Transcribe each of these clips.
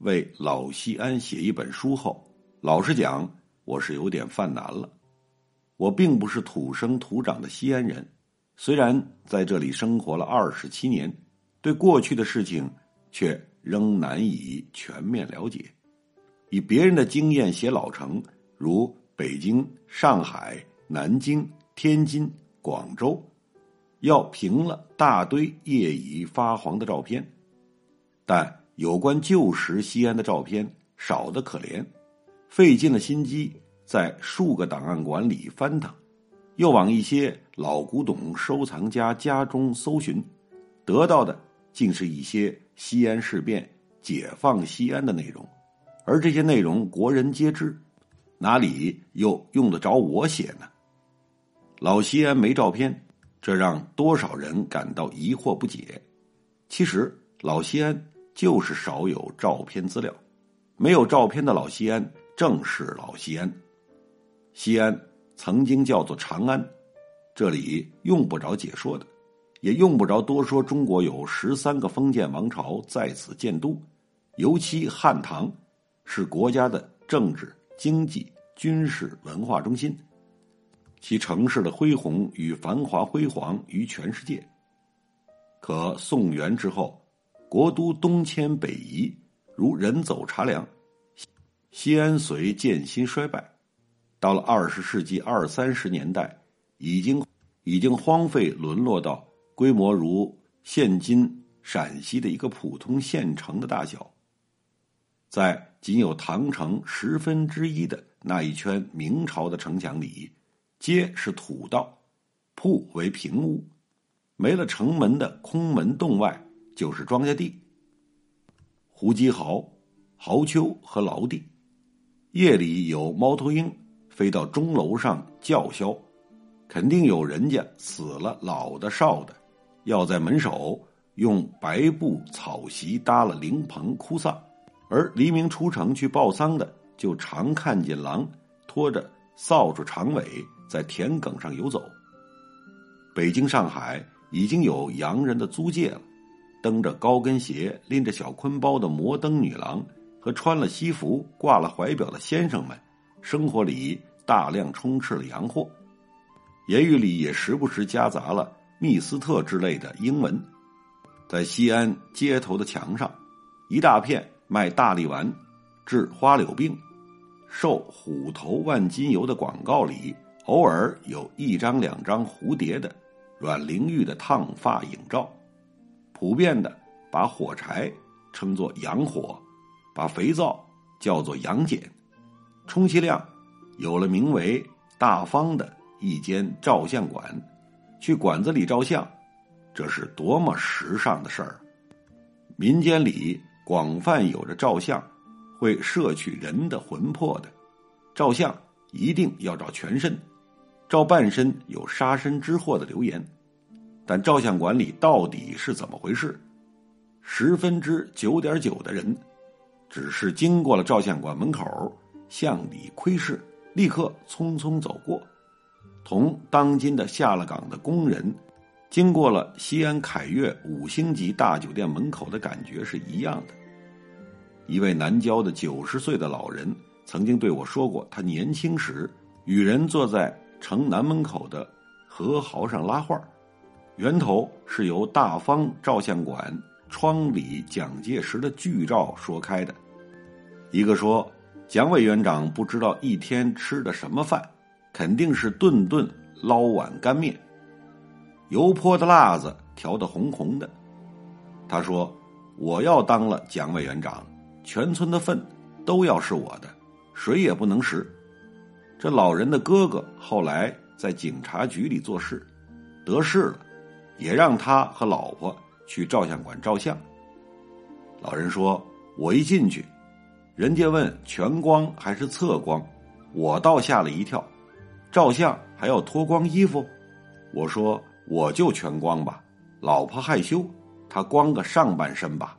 为老西安写一本书后，老实讲，我是有点犯难了。我并不是土生土长的西安人。虽然在这里生活了二十七年，对过去的事情却仍难以全面了解。以别人的经验写老城，如北京、上海、南京、天津、广州，要平了大堆业已发黄的照片，但有关旧时西安的照片少得可怜，费尽了心机在数个档案馆里翻腾。又往一些老古董收藏家家中搜寻，得到的竟是一些西安事变、解放西安的内容，而这些内容国人皆知，哪里又用得着我写呢？老西安没照片，这让多少人感到疑惑不解。其实老西安就是少有照片资料，没有照片的老西安正是老西安，西安。曾经叫做长安，这里用不着解说的，也用不着多说。中国有十三个封建王朝在此建都，尤其汉唐是国家的政治、经济、军事、文化中心，其城市的恢宏与繁华辉煌于全世界。可宋元之后，国都东迁北移，如人走茶凉，西安随渐新衰败。到了二十世纪二三十年代，已经已经荒废，沦落到规模如现今陕西的一个普通县城的大小。在仅有唐城十分之一的那一圈明朝的城墙里，街是土道，铺为平屋，没了城门的空门洞外就是庄稼地。胡姬壕、壕丘和劳地，夜里有猫头鹰。飞到钟楼上叫嚣，肯定有人家死了，老的少的，要在门首用白布草席搭了灵棚哭丧；而黎明出城去报丧的，就常看见狼拖着扫帚长尾在田埂上游走。北京、上海已经有洋人的租界了，蹬着高跟鞋、拎着小坤包的摩登女郎和穿了西服、挂了怀表的先生们，生活里。大量充斥了洋货，言语里也时不时夹杂了密斯特之类的英文。在西安街头的墙上，一大片卖大力丸、治花柳病、售虎头万金油的广告里，偶尔有一张两张蝴蝶的、阮玲玉的烫发影照。普遍的把火柴称作洋火，把肥皂叫做洋碱，充其量。有了名为“大方”的一间照相馆，去馆子里照相，这是多么时尚的事儿！民间里广泛有着照相会摄取人的魂魄的，照相一定要照全身，照半身有杀身之祸的流言。但照相馆里到底是怎么回事？十分之九点九的人，只是经过了照相馆门口，向里窥视。立刻匆匆走过，同当今的下了岗的工人，经过了西安凯悦五星级大酒店门口的感觉是一样的。一位南郊的九十岁的老人曾经对我说过，他年轻时与人坐在城南门口的河壕上拉画，源头是由大方照相馆窗里蒋介石的剧照说开的。一个说。蒋委员长不知道一天吃的什么饭，肯定是顿顿捞碗干面，油泼的辣子调的红红的。他说：“我要当了蒋委员长，全村的粪都要是我的，谁也不能食。”这老人的哥哥后来在警察局里做事，得势了，也让他和老婆去照相馆照相。老人说：“我一进去。”人家问全光还是侧光，我倒吓了一跳。照相还要脱光衣服？我说我就全光吧，老婆害羞，她光个上半身吧。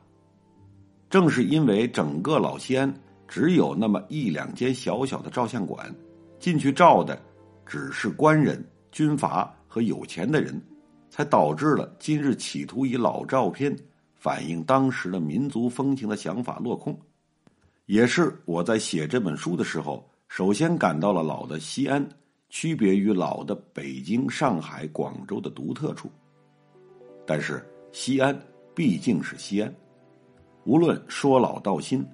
正是因为整个老西安只有那么一两间小小的照相馆，进去照的只是官人、军阀和有钱的人，才导致了今日企图以老照片反映当时的民族风情的想法落空。也是我在写这本书的时候，首先感到了老的西安。区别于老的北京、上海、广州的独特处，但是西安毕竟是西安，无论说老道新，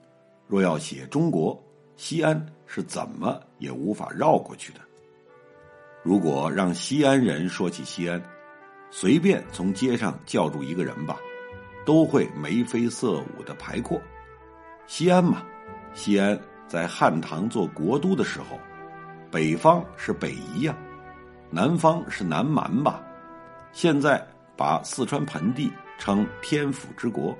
若要写中国，西安是怎么也无法绕过去的。如果让西安人说起西安，随便从街上叫住一个人吧，都会眉飞色舞的排阔。西安嘛，西安在汉唐做国都的时候。北方是北夷呀，南方是南蛮吧？现在把四川盆地称天府之国，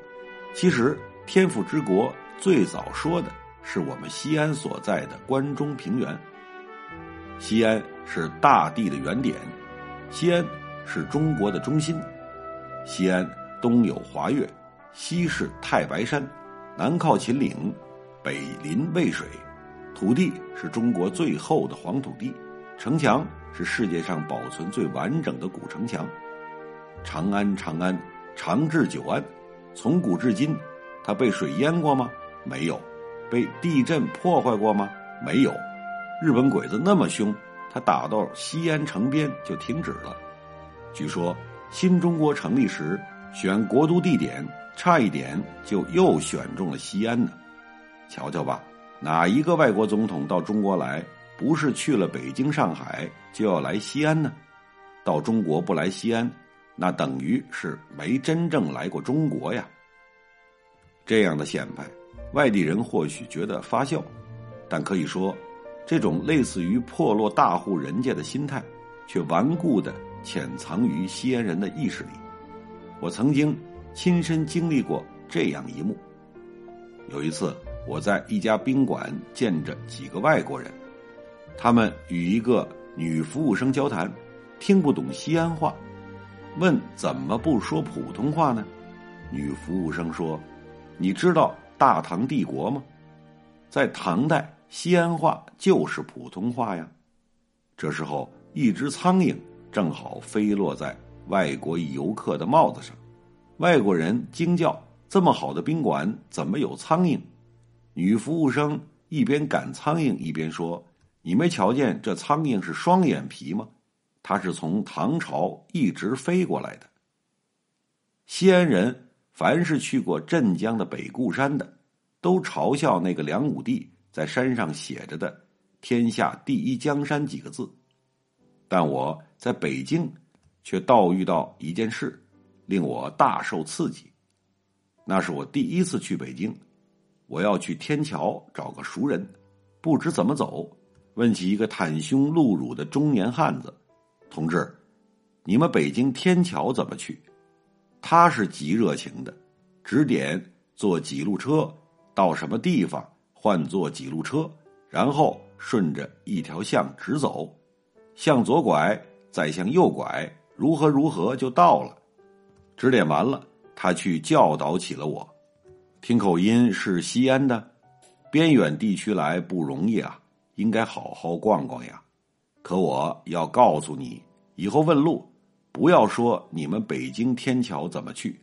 其实天府之国最早说的是我们西安所在的关中平原。西安是大地的原点，西安是中国的中心。西安东有华岳，西是太白山，南靠秦岭，北临渭水。土地是中国最厚的黄土地，城墙是世界上保存最完整的古城墙。长安，长安，长治久安。从古至今，它被水淹过吗？没有。被地震破坏过吗？没有。日本鬼子那么凶，他打到西安城边就停止了。据说新中国成立时选国都地点，差一点就又选中了西安呢。瞧瞧吧。哪一个外国总统到中国来，不是去了北京、上海，就要来西安呢？到中国不来西安，那等于是没真正来过中国呀。这样的显摆，外地人或许觉得发笑，但可以说，这种类似于破落大户人家的心态，却顽固的潜藏于西安人的意识里。我曾经亲身经历过这样一幕。有一次。我在一家宾馆见着几个外国人，他们与一个女服务生交谈，听不懂西安话，问怎么不说普通话呢？女服务生说：“你知道大唐帝国吗？在唐代，西安话就是普通话呀。”这时候，一只苍蝇正好飞落在外国游客的帽子上，外国人惊叫：“这么好的宾馆，怎么有苍蝇？”女服务生一边赶苍蝇一边说：“你没瞧见这苍蝇是双眼皮吗？它是从唐朝一直飞过来的。”西安人凡是去过镇江的北固山的，都嘲笑那个梁武帝在山上写着的“天下第一江山”几个字。但我在北京却倒遇到一件事，令我大受刺激。那是我第一次去北京。我要去天桥找个熟人，不知怎么走，问起一个袒胸露乳的中年汉子：“同志，你们北京天桥怎么去？”他是极热情的，指点坐几路车到什么地方，换坐几路车，然后顺着一条巷直走，向左拐，再向右拐，如何如何就到了。指点完了，他去教导起了我。听口音是西安的，边远地区来不容易啊，应该好好逛逛呀。可我要告诉你，以后问路，不要说你们北京天桥怎么去，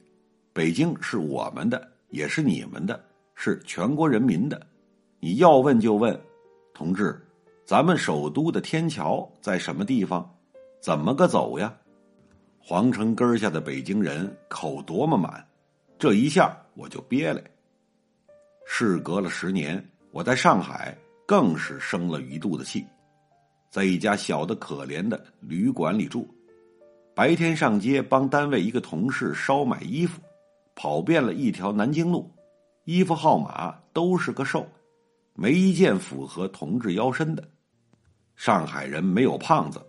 北京是我们的，也是你们的，是全国人民的。你要问就问，同志，咱们首都的天桥在什么地方？怎么个走呀？皇城根下的北京人口多么满，这一下。我就憋了。事隔了十年，我在上海更是生了一肚子气，在一家小的可怜的旅馆里住，白天上街帮单位一个同事捎买衣服，跑遍了一条南京路，衣服号码都是个瘦，没一件符合同志腰身的。上海人没有胖子，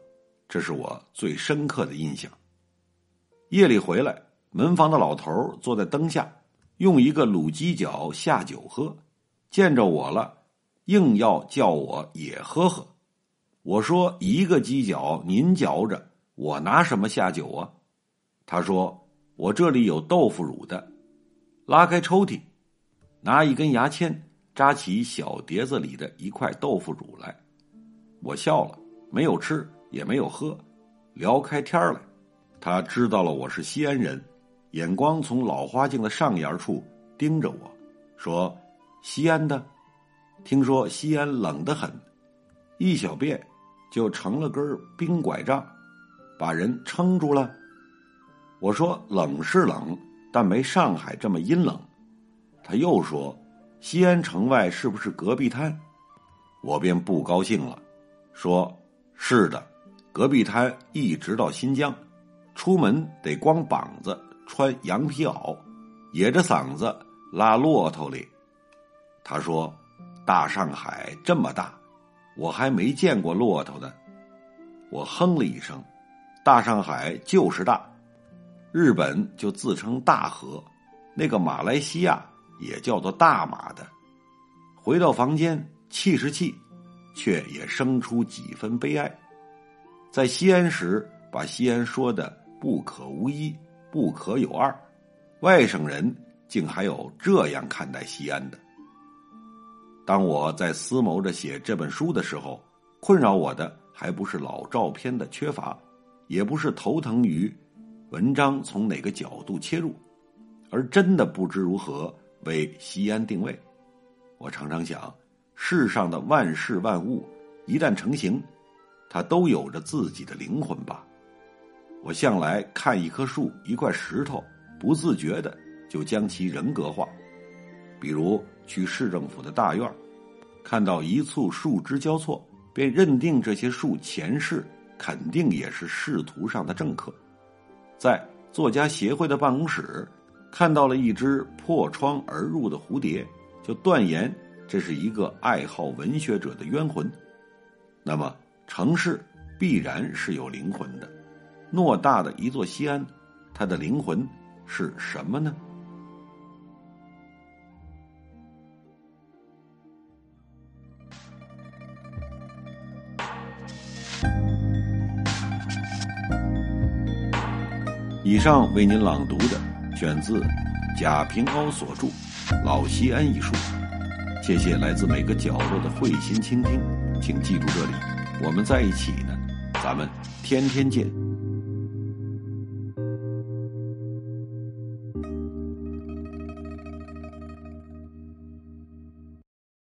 这是我最深刻的印象。夜里回来，门房的老头坐在灯下。用一个卤鸡脚下酒喝，见着我了，硬要叫我也喝喝。我说：“一个鸡脚您嚼着，我拿什么下酒啊？”他说：“我这里有豆腐乳的。”拉开抽屉，拿一根牙签扎起小碟子里的一块豆腐乳来。我笑了，没有吃，也没有喝，聊开天来。他知道了我是西安人，眼光从老花镜的上沿处盯着我，说：“西安的，听说西安冷得很，一小便。”就成了根冰拐杖，把人撑住了。我说冷是冷，但没上海这么阴冷。他又说，西安城外是不是戈壁滩？我便不高兴了，说是的，戈壁滩一直到新疆，出门得光膀子，穿羊皮袄，野着嗓子拉骆驼哩。他说，大上海这么大。我还没见过骆驼呢，我哼了一声。大上海就是大，日本就自称大和，那个马来西亚也叫做大马的。回到房间，气是气，却也生出几分悲哀。在西安时，把西安说的不可无一，不可有二，外省人竟还有这样看待西安的。当我在思谋着写这本书的时候，困扰我的还不是老照片的缺乏，也不是头疼于文章从哪个角度切入，而真的不知如何为西安定位。我常常想，世上的万事万物一旦成型，它都有着自己的灵魂吧。我向来看一棵树、一块石头，不自觉的就将其人格化，比如。去市政府的大院看到一簇树枝交错，便认定这些树前世肯定也是仕途上的政客。在作家协会的办公室，看到了一只破窗而入的蝴蝶，就断言这是一个爱好文学者的冤魂。那么，城市必然是有灵魂的。偌大的一座西安，它的灵魂是什么呢？以上为您朗读的选自贾平凹所著《老西安》一书，谢谢来自每个角落的慧心倾听，请记住这里，我们在一起呢，咱们天天见。